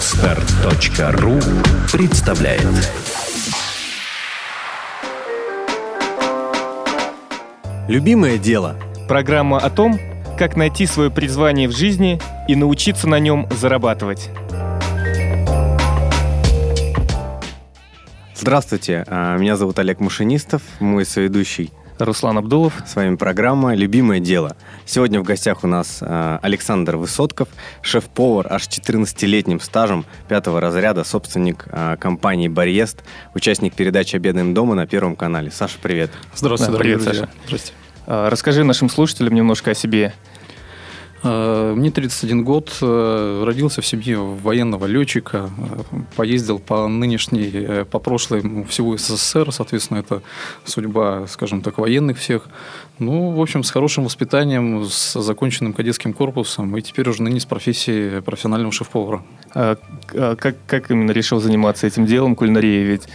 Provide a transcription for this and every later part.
Отстар.ру представляет Любимое дело. Программа о том, как найти свое призвание в жизни и научиться на нем зарабатывать. Здравствуйте, а, меня зовут Олег Машинистов, мой соведущий. Руслан Абдулов. С вами программа «Любимое дело». Сегодня в гостях у нас а, Александр Высотков, шеф-повар аж 14-летним стажем пятого разряда, собственник а, компании «Барьест», участник передачи «Обедным дома» на Первом канале. Саша, привет. Здравствуйте, Да, дорогие привет, друзья. Саша. Здрасте. А, Расскажи нашим слушателям немножко о себе. Э, Мне 31 год, э, родился в семье военного летчика, э, поездил по нынешней, по прошлой ну, всего СССР, соответственно, это судьба, скажем так, военных всех. Ну, в общем, с хорошим воспитанием, с законченным кадетским корпусом, и теперь уже ныне с профессией профессионального шеф-повара. А, а Как, как именно решил заниматься этим делом, кулинарией? Ведь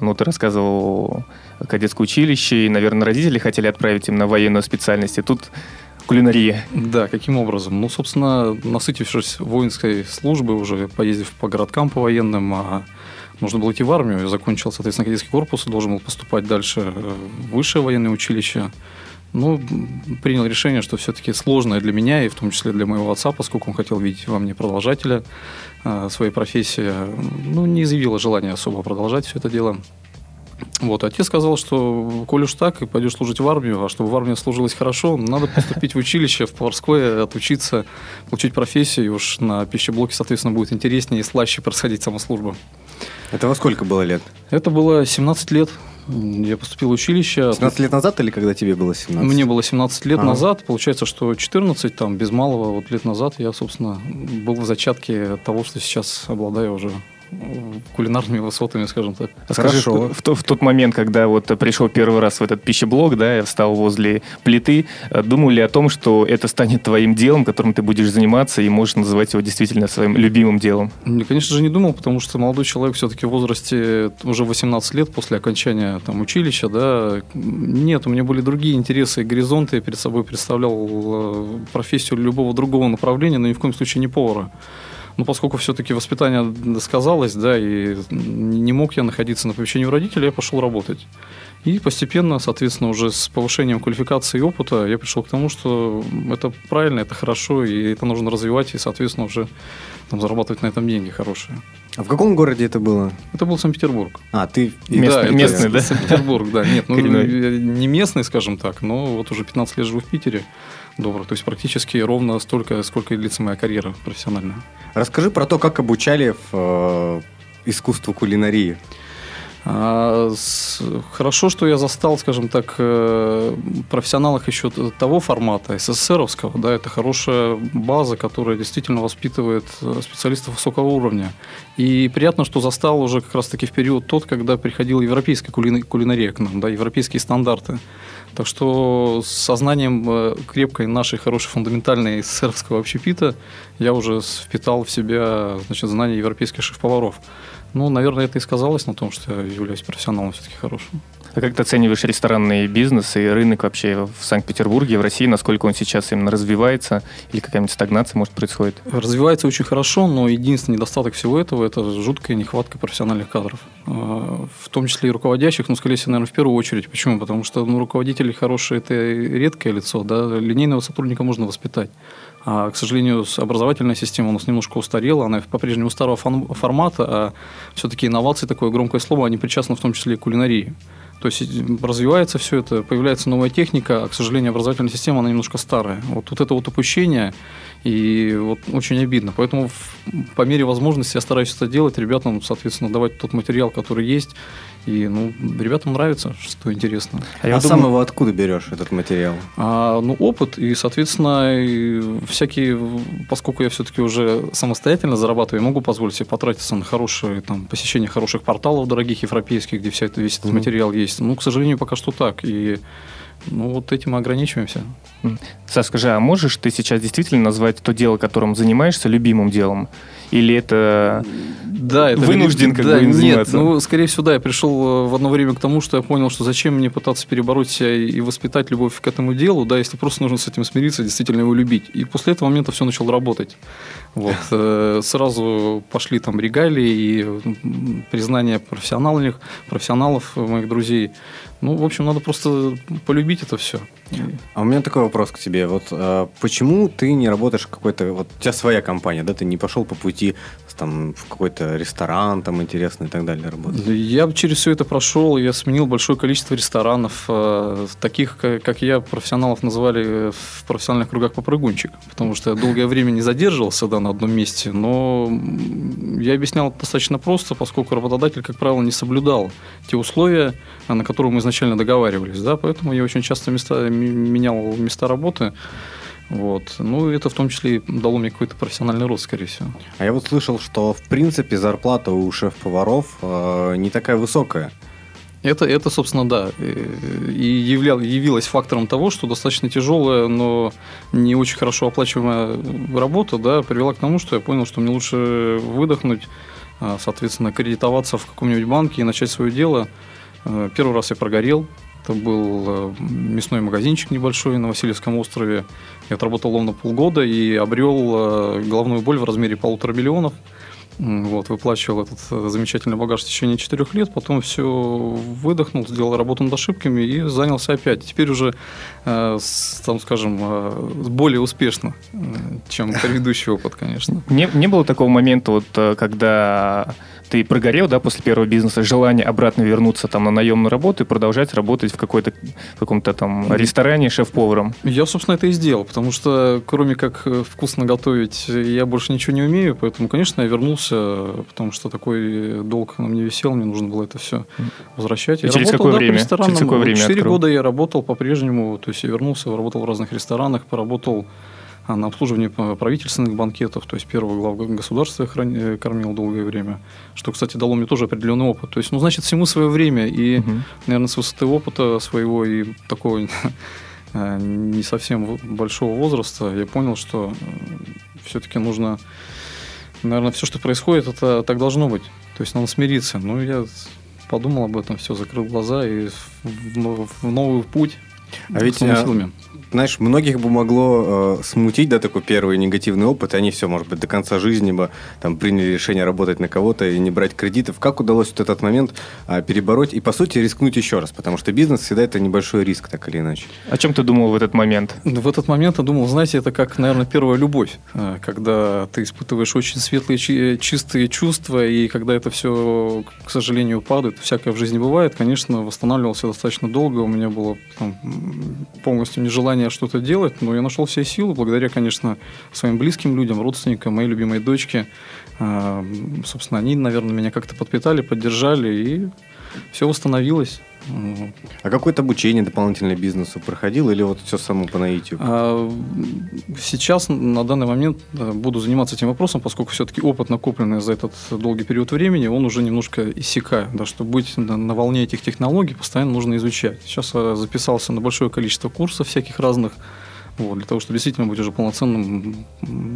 ну, ты рассказывал кадетское училище, и, наверное, родители хотели отправить именно военную специальность, и тут кулинария. Да, каким образом? Ну, собственно, насытившись воинской службы, уже поездив по городкам по военным, а нужно было идти в армию. Я закончил, соответственно, кадетский корпус, должен был поступать дальше в высшее военное училище. Ну, принял решение, что все-таки сложное для меня, и в том числе для моего отца, поскольку он хотел видеть во мне продолжателя э, своей профессии, ну, не изъявило желания особо продолжать все это дело. Вот, отец сказал, что коль уж так, и пойдешь служить в армию, а чтобы в армии служилось хорошо, надо поступить в училище, в поварское, отучиться, получить профессию, и уж на пищеблоке, соответственно, будет интереснее и слаще происходить сама служба. Это во сколько было лет? Это было 17 лет. Я поступил в училище. 17 лет назад или когда тебе было 17? Мне было 17 лет Ага. назад, получается, что 14, там, без малого, вот лет назад я, собственно, был в зачатке того, что сейчас обладаю уже кулинарными высотами, скажем так. Скажи, Хорошо. в, в в тот момент, когда вот пришел первый раз в этот пищеблок, да, я встал возле плиты, э, думал ли о том, что это станет твоим делом, которым ты будешь заниматься, и можешь называть его действительно своим любимым делом? Не, Конечно же, не думал, потому что молодой человек все-таки в возрасте уже 18 лет после окончания там, училища, да, нет, у меня были другие интересы и горизонты, я перед собой представлял э, профессию любого другого направления, но ни в коем случае не повара. Но поскольку все-таки воспитание сказалось, да, и не мог я находиться на попечении у родителей, я пошел работать. И постепенно, соответственно, уже с повышением квалификации и опыта я пришел к тому, что это правильно, это хорошо, и это нужно развивать, и, соответственно, уже там, зарабатывать на этом деньги хорошие. А в каком городе это было? Это был Санкт-Петербург. А, ты... Местный- это местный, да? Санкт-Петербург, да. Нет, ну, не местный, скажем так, но вот уже 15 лет живу в Питере. Добро. То есть практически ровно столько, сколько длится моя карьера профессиональная. Расскажи про то, как обучали в э, искусству кулинарии. А, Хорошо, что я застал, скажем так, э, профессионалов еще того формата, СССРовского, да, это хорошая база, которая действительно воспитывает э, специалистов высокого уровня. И приятно, что застал уже как раз-таки в период тот, когда приходила европейская кулина- кулинария к нам, да, европейские стандарты. Так что с сознанием э, крепкой нашей хорошей фундаментальной СССРовского общепита я уже впитал в себя значит, знания европейских шеф-поваров. Ну, наверное, это и сказалось на том, что я являюсь профессионалом все-таки хорошим. А как ты оцениваешь ресторанный бизнес и рынок вообще в Санкт-Петербурге, в России, насколько он сейчас именно развивается, или какая-нибудь стагнация, может, происходит? Развивается очень хорошо, но единственный недостаток всего этого – это жуткая нехватка профессиональных кадров. Э, В том числе и руководящих, ну, скорее всего, наверное, в первую очередь. Почему? Потому что ну, руководители хорошие – это редкое лицо, да, линейного сотрудника можно воспитать. А, к сожалению, образовательная система у нас немножко устарела, она по-прежнему старого формата, а все-таки инновации, такое громкое слово, они причастны в том числе и кулинарии. То есть развивается все это, появляется новая техника, а, к сожалению, образовательная система, она немножко старая. Вот, вот это вот упущение, и вот очень обидно. Поэтому в- по мере возможности я стараюсь это делать, ребятам, соответственно, давать тот материал, который есть. И, ну, ребятам нравится, что интересно. А А, я сам думаю- его откуда берешь, этот материал? А, ну, опыт и, соответственно, и всякие, поскольку я все-таки уже самостоятельно зарабатываю, я могу позволить себе потратиться на хорошее там, посещение хороших порталов дорогих европейских, где вся весь этот Мгм. материал есть. Ну, к сожалению, пока что так. И Ну, вот этим ограничиваемся. Саш, скажи, а можешь ты сейчас действительно назвать то дело, которым занимаешься, любимым делом? Или это да, это вынужден как да, бы им нет, заниматься? ну, скорее всего, да, я пришел э, в одно время к тому, что я понял, что зачем мне пытаться перебороть себя и воспитать любовь к этому делу, да, если просто нужно с этим смириться, действительно его любить. И после этого момента все начало работать. Вот. э, Сразу пошли там регалии и признание профессиональных, профессионалов, моих друзей. Ну, в общем, надо просто полюбить это все. А у меня такой вопрос к тебе. Вот э, почему ты не работаешь в какой-то... Вот у тебя своя компания, да? Ты не пошел по пути там, в какой-то ресторан там интересный и так далее работать? Я через все это прошел, я сменил большое количество ресторанов, э, таких, ка- как я, профессионалов называли э, в профессиональных кругах попрыгунчик, потому что я долгое время не задерживался да, на одном месте, но я объяснял это достаточно просто, поскольку работодатель, как правило, не соблюдал те условия, а, на которые мы изначально договаривались, да, поэтому я очень часто места, менял места работы, вот. Ну, это в том числе и дало мне какой-то профессиональный рост, скорее всего. А я вот слышал, что в принципе зарплата у шеф-поваров э, не такая высокая. Это, это, собственно, да, э, и являл, явилось фактором того, что достаточно тяжелая, но не очень хорошо оплачиваемая работа, да, привела к тому, что я понял, что мне лучше выдохнуть, а, соответственно, кредитоваться в каком-нибудь банке и начать свое дело. Э, Первый раз я прогорел. Это был э, мясной магазинчик небольшой на Васильевском острове. Я отработал ровно полгода и обрел э, головную боль в размере полутора миллионов. Вот, выплачивал этот э, замечательный багаж в течение четырех лет, потом все выдохнул, сделал работу над ошибками и занялся опять. Теперь уже, э, с, там, скажем, э, более успешно, э, чем предыдущий опыт, конечно. Не, не было такого момента, вот, э, когда ты прогорел, да, после первого бизнеса, желание обратно вернуться там на наемную работу и продолжать работать в какой-то в каком-то там ресторане шеф-поваром? Я, собственно, это и сделал, потому что кроме как э, вкусно готовить, я больше ничего не умею, поэтому, конечно, я вернулся, э, потому что такой долг на мне висел, мне нужно было это все возвращать. И Я через работал, какое да, время? Через какое время Четыре года я работал по-прежнему, то есть я вернулся, работал в разных ресторанах, поработал а, на обслуживании э, правительственных банкетов, то есть первого главы государства я храни- э, кормил долгое время, что, кстати, дало мне тоже определенный опыт. То есть, ну, значит, всему свое время, и, Мгм. наверное, с высоты опыта своего и такого э, не совсем большого возраста, я понял, что все-таки нужно, наверное, все, что происходит, это так должно быть. То есть надо смириться. Ну, я подумал об этом, все, закрыл глаза и в, в новый путь. А ведь, силами. Знаешь, многих бы могло э, смутить, да, такой первый негативный опыт, и они все, может быть, до конца жизни бы там приняли решение работать на кого-то и не брать кредитов. Как удалось вот этот момент а, перебороть и, по сути, рискнуть еще раз? Потому что бизнес всегда это небольшой риск, так или иначе. О чем ты думал в этот момент? В этот момент я думал, знаете, это как, наверное, первая любовь, э, когда ты испытываешь очень светлые, чи- чистые чувства, и когда это все, к сожалению, падает, всякое в жизни бывает, конечно, восстанавливался достаточно долго, у меня было там, полностью нежелание что-то делать, но я нашел все силы, благодаря, конечно, своим близким людям, родственникам, моей любимой дочке. Э, Собственно, они, наверное, меня как-то подпитали, поддержали, и все восстановилось. А какое-то обучение дополнительное бизнесу проходил или вот все само по наитию? А, Сейчас, на данный момент, буду заниматься этим вопросом, поскольку все-таки опыт, накопленный за этот долгий период времени, он уже немножко иссякает. Да, чтобы быть на, на волне этих технологий, постоянно нужно изучать. Сейчас я записался на большое количество курсов всяких разных, вот, для того, чтобы действительно быть уже полноценным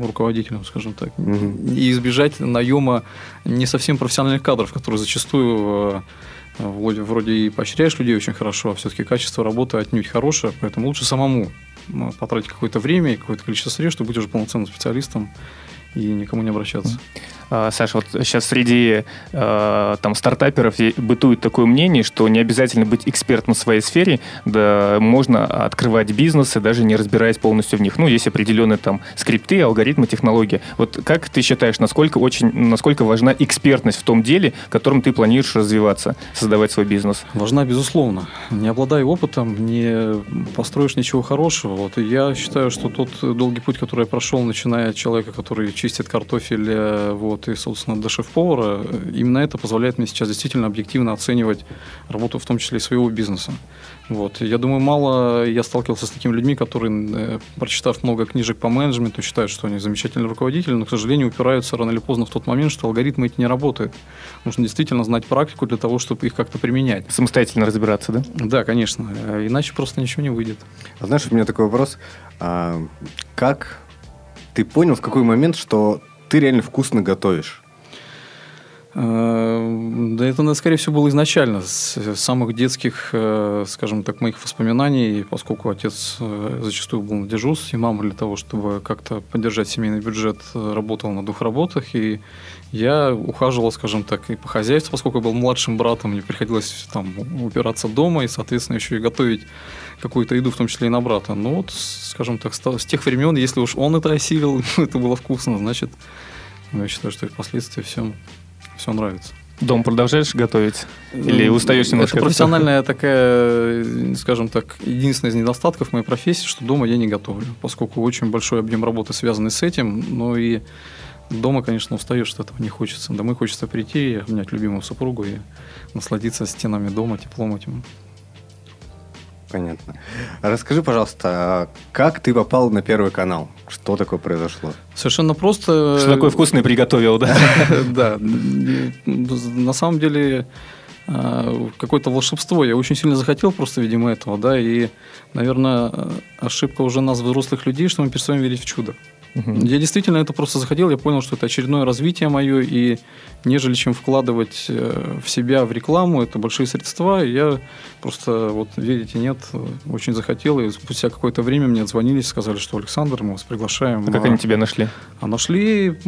руководителем, скажем так. Мгм. И избежать наема не совсем профессиональных кадров, которые зачастую э, вроде, вроде и поощряешь людей очень хорошо, а все-таки качество работы отнюдь хорошее, поэтому лучше самому потратить какое-то время и какое-то количество средств, чтобы быть уже полноценным специалистом и никому не обращаться. А, Саша, вот сейчас среди э, там стартаперов бытует такое мнение, что не обязательно быть экспертом в своей сфере, да можно открывать бизнесы, даже не разбираясь полностью в них. Ну, есть определенные там скрипты, алгоритмы, технологии. Вот как ты считаешь, насколько очень, насколько важна экспертность в том деле, которым ты планируешь развиваться, создавать свой бизнес? Важна, безусловно. Не обладая опытом, не построишь ничего хорошего. Вот. И я считаю, что тот долгий путь, который я прошел, начиная от человека, который чистит картофель, э, вот, вот, и, собственно, до шеф-повара, именно это позволяет мне сейчас действительно объективно оценивать работу, в том числе и своего бизнеса. Вот. Я думаю, мало я сталкивался с такими людьми, которые, э, прочитав много книжек по менеджменту, считают, что они замечательные руководители, но, к сожалению, упираются рано или поздно в тот момент, что алгоритмы эти не работают. Нужно действительно знать практику для того, чтобы их как-то применять. Самостоятельно разбираться, да? Да, конечно. Э, иначе просто ничего не выйдет. А знаешь, у меня такой вопрос. А, как ты понял в какой момент, что ты реально вкусно готовишь? Э, да это, скорее всего, было изначально, с самых детских, э, скажем так, моих воспоминаний, поскольку отец э, зачастую был на дежурстве, мама для того, чтобы как-то поддержать семейный бюджет, работала на двух работах, и я ухаживал, скажем так, и по хозяйству, поскольку я был младшим братом, мне приходилось там упираться дома и, соответственно, еще и готовить какую-то еду, в том числе и на брата. Ну вот, скажем так, с тех времен, если уж он это осилил, это было вкусно, значит, я считаю, что и впоследствии все все нравится. Дом продолжаешь готовить? Или устаешь немножко? Это профессиональная такая, скажем так, единственный из недостатков моей профессии, что дома я не готовлю, поскольку очень большой объем работы связанный с этим, но и дома, конечно, устаешь, что этого не хочется. Домой хочется прийти, обнять любимую супругу и насладиться стенами дома, теплом этим. Понятно. Расскажи, пожалуйста, а как ты попал на Первый канал? Что такое произошло? Совершенно просто... Что такое вкусное приготовил, да? Да. На самом деле а, какое-то волшебство. Я очень сильно захотел просто, видимо, этого, да, и, наверное, ошибка уже нас, взрослых людей, что мы перестаем верить в чудо. Угу. Я действительно это просто заходил, я понял, что это очередное развитие мое, и нежели чем вкладывать э, в себя в рекламу, это большие средства, я просто, вот видите, нет, очень захотел, и спустя какое-то время мне звонились, сказали, что Александр, мы вас приглашаем. А как они тебя нашли? А нашли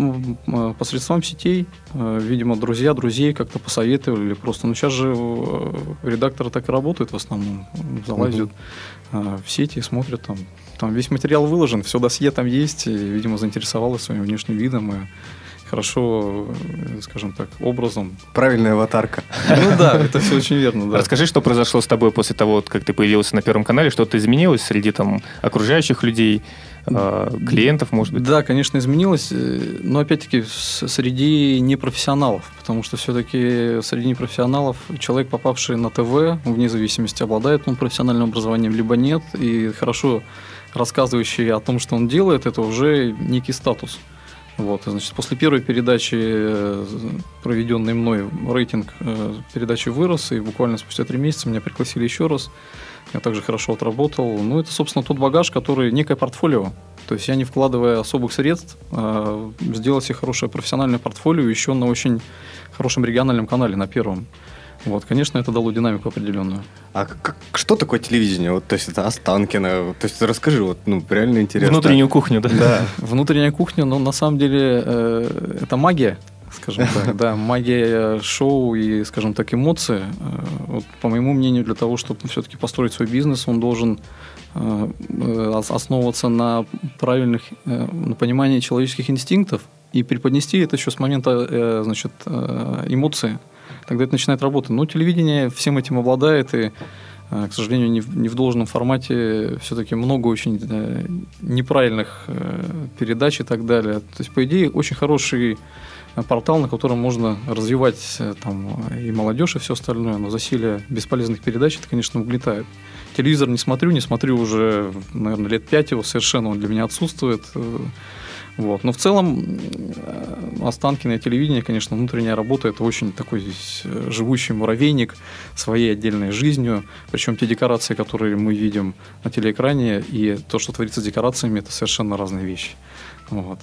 посредством сетей, э, видимо, друзья друзей как-то посоветовали, просто, ну сейчас же э, редакторы так и работают в основном, залазят угу. в сети, смотрят там там весь материал выложен, все досье там есть, и, видимо, заинтересовалась своим внешним видом и хорошо, э, скажем так, образом. Правильная аватарка. Ну да, это все очень верно. Да. Расскажи, что произошло с тобой после того, как ты появился на Первом канале, что-то изменилось среди там окружающих людей, э, клиентов, может быть? Да, конечно, изменилось, э, но опять-таки среди непрофессионалов, потому что все-таки среди непрофессионалов человек, попавший на ТВ, вне зависимости, обладает он профессиональным образованием, либо нет, и хорошо рассказывающий о том, что он делает, это уже некий статус. Вот, значит, после первой передачи, э, проведенной мной, рейтинг э, передачи вырос, и буквально спустя три месяца меня пригласили еще раз. Я также хорошо отработал. Ну, это, собственно, тот багаж, который некое портфолио. То есть я, не вкладывая особых средств, э, сделал себе хорошее профессиональное портфолио еще на очень хорошем региональном канале, на первом. Вот, конечно, это дало динамику определенную. А как, что такое телевидение? Вот, то есть это Останкино. То есть расскажи, вот, ну, реально интересно. Внутреннюю кухню, да? Да, внутренняя кухня, но на самом деле э, это магия, скажем так, да, магия шоу и, скажем так, эмоции. Э, вот, по моему мнению, для того, чтобы все-таки построить свой бизнес, он должен э, основываться на правильных, на понимании человеческих инстинктов и преподнести это еще с момента, значит, эмоции тогда это начинает работать. Но телевидение всем этим обладает, и, э, к сожалению, не в, не в должном формате все-таки много очень э, неправильных э, передач и так далее. То есть, по идее, очень хороший портал, на котором можно развивать там, и молодежь, и все остальное, но засилие бесполезных передач это, конечно, угнетает. Телевизор не смотрю, не смотрю уже, наверное, лет пять его, совершенно он для меня отсутствует. Вот. Но в целом э, Останкино телевидение, конечно, внутренняя работа – это очень такой э, живущий муравейник своей отдельной жизнью. Причем те декорации, которые мы видим на телеэкране, и то, что творится с декорациями – это совершенно разные вещи. Вот.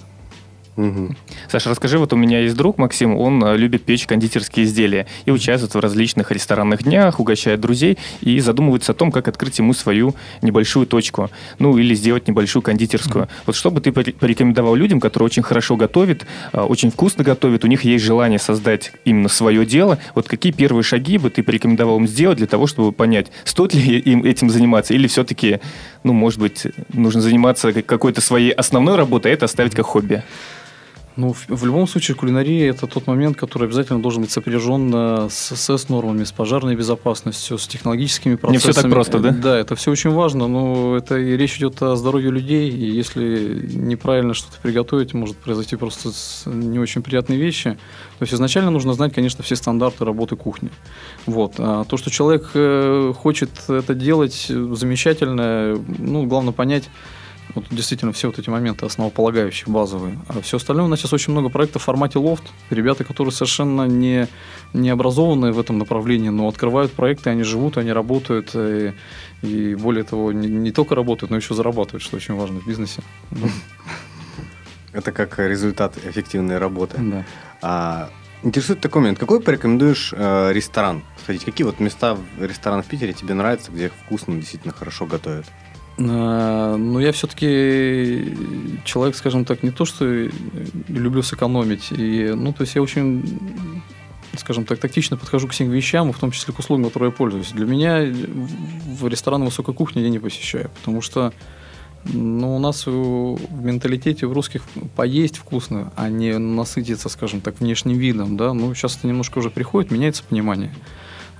Угу. Саша, расскажи, вот у меня есть друг Максим, он э, любит печь кондитерские изделия и участвует в различных ресторанных днях, угощает друзей и задумывается о том, как открыть ему свою небольшую точку, ну или сделать небольшую кондитерскую. Угу. Вот что бы ты порекомендовал людям, которые очень хорошо готовят, э, очень вкусно готовят, у них есть желание создать именно свое дело, вот какие первые шаги бы ты порекомендовал им сделать для того, чтобы понять, стоит ли им этим заниматься или все-таки, ну, может быть, нужно заниматься какой-то своей основной работой, а это оставить как хобби? Ну, в, в любом случае, кулинария – это тот момент, который обязательно должен быть сопряжен э, с СС-нормами, с пожарной безопасностью, с технологическими процессами. Не все так просто, да? Да, это все очень важно, но это и речь идет о здоровье людей, и если неправильно что-то приготовить, может произойти просто не очень приятные вещи. То есть изначально нужно знать, конечно, все стандарты работы кухни. Вот. А то, что человек э, хочет это делать, замечательно. Ну, главное понять, вот действительно все вот эти моменты основополагающие, базовые. А все остальное у нас сейчас очень много проектов в формате лофт. Ребята, которые совершенно не, не образованные в этом направлении, но открывают проекты, они живут, они работают. И, и более того, не, не только работают, но еще зарабатывают, что очень важно в бизнесе. Это как результат эффективной работы. Да. А, интересует такой момент. Какой порекомендуешь э, ресторан сходить? Какие вот места ресторана в Питере тебе нравятся, где вкусно, действительно хорошо готовят? Ну, я все-таки человек, скажем так, не то, что люблю сэкономить. И, ну, то есть я очень, скажем так, тактично подхожу к всем вещам, в том числе к услугам, которые я пользуюсь. Для меня в рестораны высокой кухни я не посещаю, потому что ну, у нас в менталитете в русских поесть вкусно, а не насытиться, скажем так, внешним видом. Да? Ну, сейчас это немножко уже приходит, меняется понимание.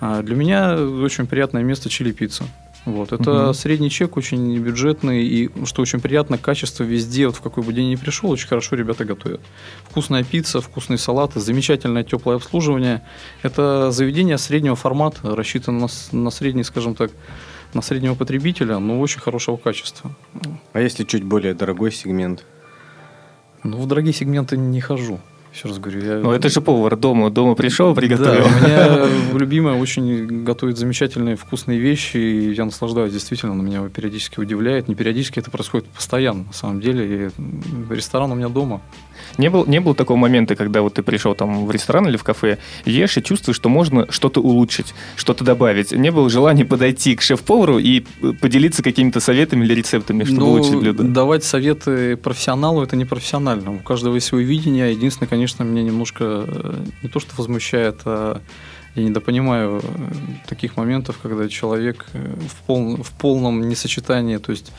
А для меня очень приятное место чили-пицца. Вот. Это угу. средний чек, очень бюджетный, и, что очень приятно, качество везде, вот в какой бы день ни пришел, очень хорошо ребята готовят. Вкусная пицца, вкусные салаты, замечательное теплое обслуживание. Это заведение среднего формата, рассчитано на, на средний, скажем так, на среднего потребителя, но очень хорошего качества. А если чуть более дорогой сегмент? Ну, в дорогие сегменты не хожу. Еще раз говорю, я... Ну, это же повар дома. Дома пришел, приготовил. Да, у меня любимая очень готовит замечательные вкусные вещи, и я наслаждаюсь. Действительно, она меня периодически удивляет. Не периодически, это происходит постоянно, на самом деле. И ресторан у меня дома. Не, был, не было такого момента, когда вот ты пришел там в ресторан или в кафе, ешь и чувствуешь, что можно что-то улучшить, что-то добавить. Не было желания подойти к шеф-повару и поделиться какими-то советами или рецептами, чтобы ну, улучшить блюдо? Давать советы профессионалу – это не профессионально. У каждого есть свое видение. Единственное, конечно, меня немножко э, не то, что возмущает, а я недопонимаю э, таких моментов, когда человек э, в, пол, в полном несочетании, то есть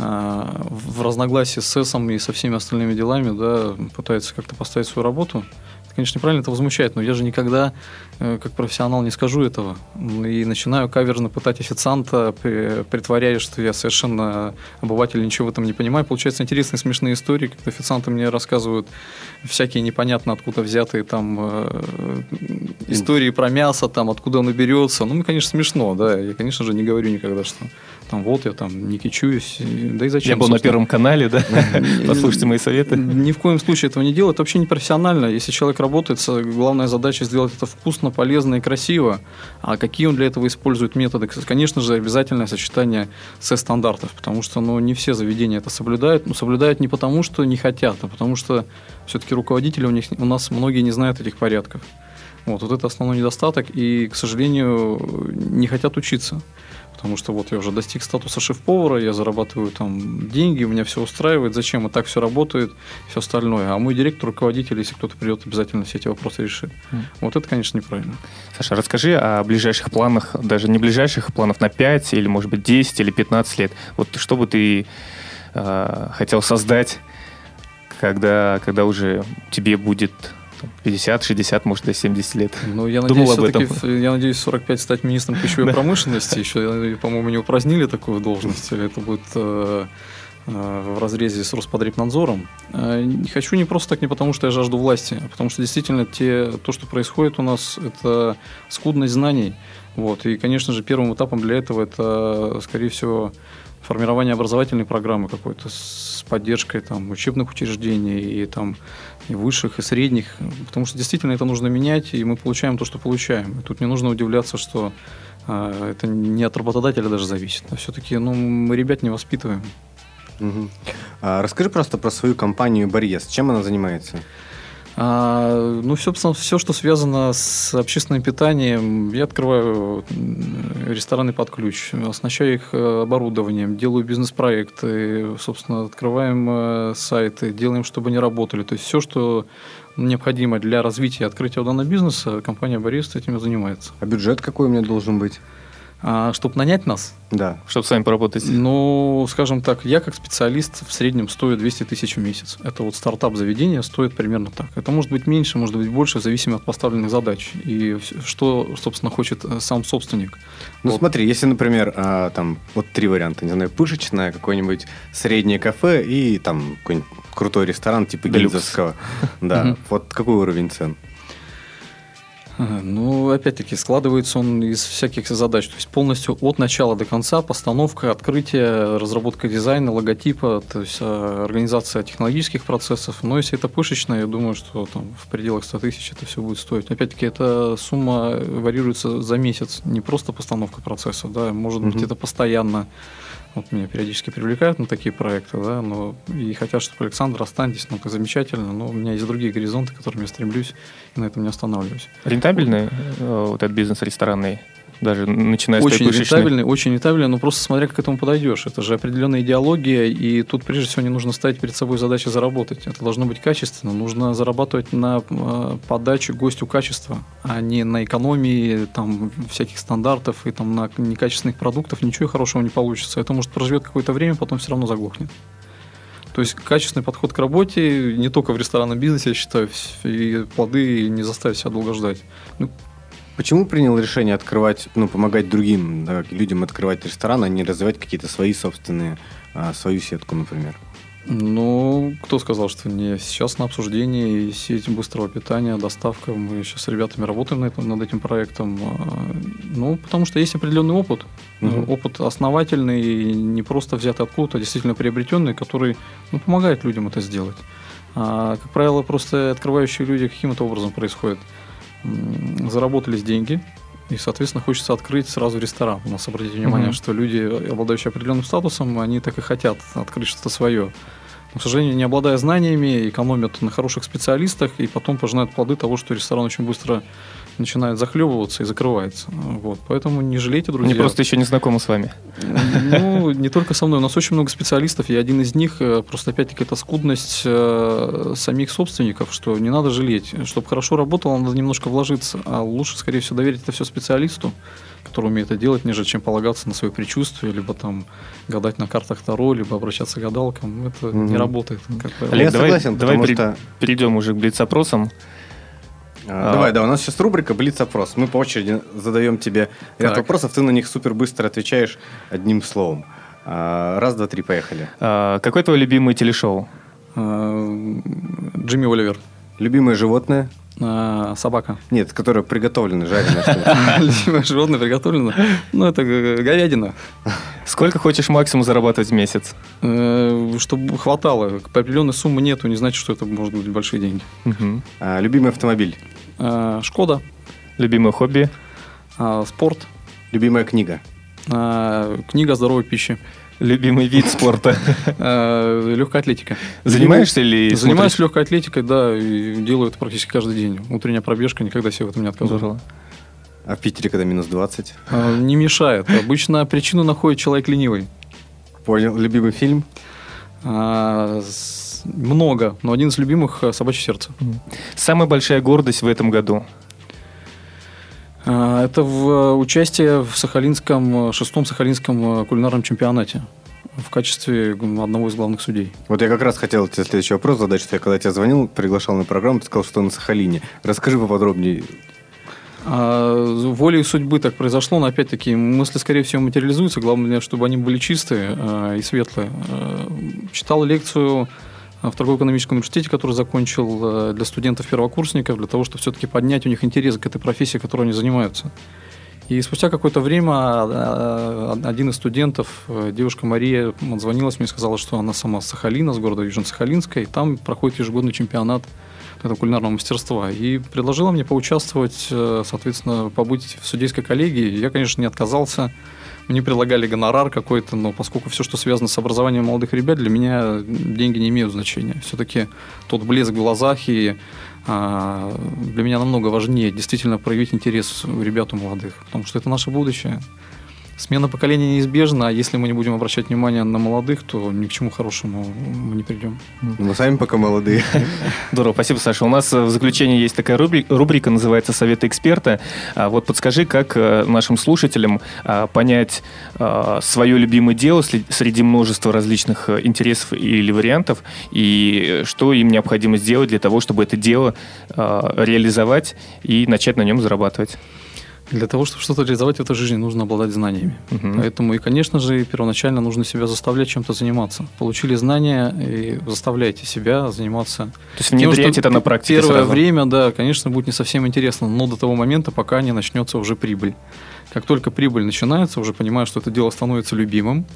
в разногласии с СЭСом и со всеми остальными делами, да, пытается как-то поставить свою работу. Это, конечно, неправильно, это возмущает, но я же никогда, э, как профессионал, не скажу этого. И начинаю каверзно пытать официанта, притворяясь, что я совершенно обыватель, ничего в этом не понимаю. Получаются интересные, смешные истории, когда официанты мне рассказывают всякие непонятно откуда взятые там э, истории про мясо, там, откуда оно берется. Ну, конечно, смешно, да. Я, конечно же, не говорю никогда, что там вот я там не кичуюсь, да и зачем? Я был на Первом канале, да? Послушайте мои советы. Ни в коем случае этого не делать. Это вообще не профессионально. Если человек работает, главная задача сделать это вкусно, полезно и красиво. А какие он для этого использует методы? Конечно же, обязательное сочетание с стандартов, потому что ну, не все заведения это соблюдают. Но соблюдают не потому, что не хотят, а потому что все-таки руководители у, них, у нас многие не знают этих порядков. Вот, вот это основной недостаток, и, к сожалению, не хотят учиться потому что вот я уже достиг статуса шеф-повара, я зарабатываю там деньги, меня все устраивает, зачем, и так все работает, все остальное. А мой директор, руководитель, если кто-то придет, обязательно все эти вопросы решит. Mm. Вот это, конечно, неправильно. Саша, расскажи о ближайших планах, даже не ближайших планов на 5 или, может быть, 10 или 15 лет. Вот что бы ты э, хотел создать, когда, когда уже тебе будет 50, 60, может, до 70 лет. Ну, я надеюсь, об этом. я надеюсь, 45 стать министром пищевой промышленности. Еще, по-моему, не упразднили такую должность. Это будет э, э, в разрезе с Роспотребнадзором. Э, не хочу не просто так, не потому что я жажду власти, а потому что действительно те, то, что происходит у нас, это скудность знаний. Вот. И, конечно же, первым этапом для этого это, скорее всего, формирование образовательной программы какой-то с поддержкой там, учебных учреждений и там и высших, и средних, потому что действительно это нужно менять, и мы получаем то, что получаем. И тут не нужно удивляться, что а, это не от работодателя даже зависит, а все-таки ну, мы ребят не воспитываем. Угу. А, расскажи просто про свою компанию «Барьес». Чем она занимается? А, ну, все, все, что связано с общественным питанием, я открываю рестораны под ключ, оснащаю их э, оборудованием, делаю бизнес-проекты, собственно, открываем э, сайты, делаем, чтобы они работали. То есть все, что необходимо для развития и открытия данного бизнеса, компания Борис этим занимается. А бюджет какой у меня должен быть? А, чтобы нанять нас, Да. Чтобы с вами поработать. Ну, скажем так, я как специалист в среднем стою 200 тысяч в месяц. Это вот стартап заведения стоит примерно так. Это может быть меньше, может быть больше, в зависимости от поставленных задач. И что, собственно, хочет э, сам собственник. Ну, вот. смотри, если, например, а, там вот три варианта, не знаю, пышечное, какое-нибудь среднее кафе и там какой-нибудь крутой ресторан типа Гильзовского. Да, вот какой уровень цен? Ну, опять-таки, складывается он из всяких задач. То есть полностью от начала до конца постановка, открытие, разработка дизайна, логотипа, то есть э, организация технологических процессов. Но если это пышечное, я думаю, что там в пределах 100 тысяч это все будет стоить. Опять-таки, эта сумма варьируется за месяц. Не просто постановка процесса, да, может быть, это постоянно вот меня периодически привлекают на такие проекты, да, но и хотят, чтобы Александр останьтесь, ну, это замечательно, но у меня есть другие горизонты, к которым я стремлюсь, и на этом не останавливаюсь. Рентабельный э, вот этот бизнес ресторанный? Даже начиная очень с той рентабельный, очень рентабельный, но просто смотря как к этому подойдешь. Это же определенная идеология, и тут прежде всего не нужно ставить перед собой задачу заработать. Это должно быть качественно. Нужно зарабатывать на э, подаче гостю качества, а не на экономии там, всяких стандартов и там, на некачественных продуктов. Ничего хорошего не получится. Это может проживет какое-то время, потом все равно заглохнет. То есть качественный подход к работе не только в ресторанном бизнесе, я считаю, и плоды не заставить себя долго ждать. Ну, Почему принял решение открывать, ну, помогать другим да, людям открывать ресторан, а не развивать какие-то свои собственные, а, свою сетку, например? Ну, кто сказал, что не сейчас на обсуждении сеть быстрого питания, доставка. Мы сейчас с ребятами работаем на этом, над этим проектом. А, ну, потому что есть определенный опыт. Угу. Опыт основательный, не просто взятый откуда-то, а действительно приобретенный, который ну, помогает людям это сделать. А, как правило, просто открывающие люди каким-то образом происходит – заработались деньги, и, соответственно, хочется открыть сразу ресторан. У нас обратите внимание, mm-hmm. что люди, обладающие определенным статусом, они так и хотят открыть что-то свое. Но, к сожалению, не обладая знаниями, экономят на хороших специалистах и потом пожинают плоды того, что ресторан очень быстро начинает захлебываться и закрывается. Вот. Поэтому не жалейте, друзья. Они просто еще не знакомы с вами. Ну, не только со мной. У нас очень много специалистов, и один из них, э, просто опять-таки, это скудность э, самих собственников, что не надо жалеть. Чтобы хорошо работало, надо немножко вложиться. А лучше, скорее всего, доверить это все специалисту, который умеет это делать, нежели чем полагаться на свои предчувствия, либо там гадать на картах Таро, либо обращаться к гадалкам. Это mm-hmm. не работает. Как Олег, давай, согласен, давай что... перейдем уже к блиц-опросам. А, давай, да, у нас сейчас рубрика Блиц-опрос. Мы по очереди задаем тебе ряд так. вопросов, ты на них супер быстро отвечаешь одним словом. А, раз, два, три, поехали. А, какой твой любимый телешоу? Джимми Оливер. Любимое животное? собака. Нет, которая приготовлена, жареная. Любимое животное приготовлено? Ну, это говядина. Сколько хочешь максимум зарабатывать в месяц? Э, чтобы хватало. Определенной суммы нету, не значит, что это может быть большие деньги. Любимый автомобиль? Э, Шкода. Любимое хобби? Э, спорт. Любимая книга? Книга здоровой пищи. Любимый вид спорта? Э, легкая атлетика. Занимаешься ли? Занимаюсь легкой атлетикой, да, и делаю это практически каждый день. Утренняя пробежка, никогда себе в этом не отказывал. А в Питере когда минус 20? Э, не мешает. Обычно причину находит человек ленивый. Понял. Любимый фильм? Много, но один из любимых «Собачье сердце». Самая большая гордость в этом году? А, это в э, участие в Сахалинском, э, шестом Сахалинском э, кулинарном чемпионате в качестве одного из главных судей. Вот я как раз хотел тебе следующий вопрос задать, что я когда тебя звонил, приглашал на программу, ты сказал, что на Сахалине. Расскажи поподробнее. А, волей судьбы так произошло, но опять-таки мысли, скорее всего, материализуются. Главное, чтобы они были чистые а, и светлые. А, читал лекцию в торгово-экономическом университете, который закончил э, для студентов-первокурсников, для того, чтобы все-таки поднять у них интерес к этой профессии, которой они занимаются. И спустя какое-то время а, а, один из студентов, э, девушка Мария, отзвонилась мне и сказала, что она сама с Сахалина, с города Южно-Сахалинска, и там проходит ежегодный чемпионат этого кулинарного мастерства. И предложила мне поучаствовать, э, соответственно, побыть в судейской коллегии. Я, конечно, не отказался. Мне предлагали гонорар какой-то, но поскольку все, что связано с образованием молодых ребят, для меня деньги не имеют значения. Все-таки тот блеск в глазах и а, для меня намного важнее действительно проявить интерес у ребят, у молодых, потому что это наше будущее. Смена поколения неизбежна, а если мы не будем обращать внимание на молодых, то ни к чему хорошему мы не придем. Мы сами пока молодые. Здорово, спасибо, Саша. У нас в заключении есть такая рубрика, рубрика называется «Советы эксперта». А вот подскажи, как э, нашим слушателям а, понять а, свое любимое дело среди множества различных э, интересов или вариантов, и что им необходимо сделать для того, чтобы это дело реализовать и начать на нем зарабатывать? Для того, чтобы что-то реализовать в этой жизни, нужно обладать знаниями. Угу. Поэтому и, конечно же, первоначально нужно себя заставлять чем-то заниматься. Получили знания и заставляйте себя заниматься. То есть внедрять это на практике Первое сразу. время, да, конечно, будет не совсем интересно, но до того момента, пока не начнется уже прибыль. Как только прибыль начинается, уже понимаю, что это дело становится любимым.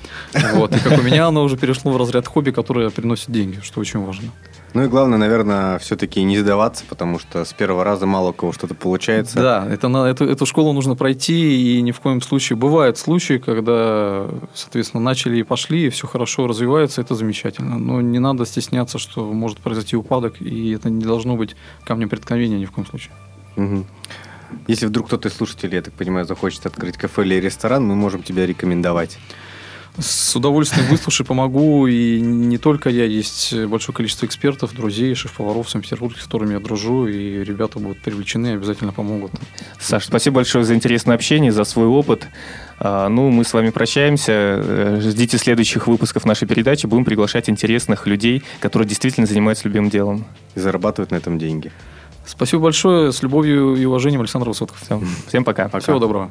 Вот, и как у меня оно уже перешло в разряд хобби, которое приносит деньги, что очень важно. Ну и главное, наверное, все-таки не сдаваться, потому что с первого раза мало у кого что-то получается. Да, это, эту, эту школу нужно пройти, и ни в коем случае... Бывают случаи, когда, соответственно, начали и пошли, и все хорошо развивается, это замечательно. Но не надо стесняться, что может произойти упадок, и это не должно быть камнем преткновения ни в коем случае. Угу. Если вдруг кто-то из слушателей, я так понимаю, захочет открыть кафе или ресторан, мы можем тебя рекомендовать. С удовольствием выслушаю, помогу. И не только я, есть большое количество экспертов, друзей, шеф-поваров в Санкт-Петербурге, с которыми я дружу, и ребята будут привлечены и обязательно помогут. Саш, спасибо большое за интересное общение, за свой опыт. А, ну, мы с вами прощаемся. Э, ждите следующих выпусков нашей передачи. Будем приглашать интересных людей, которые действительно занимаются любимым делом. И зарабатывают на этом деньги. Спасибо большое. С любовью и уважением, Александр Высотков. Всем, всем пока. пока. Всего доброго.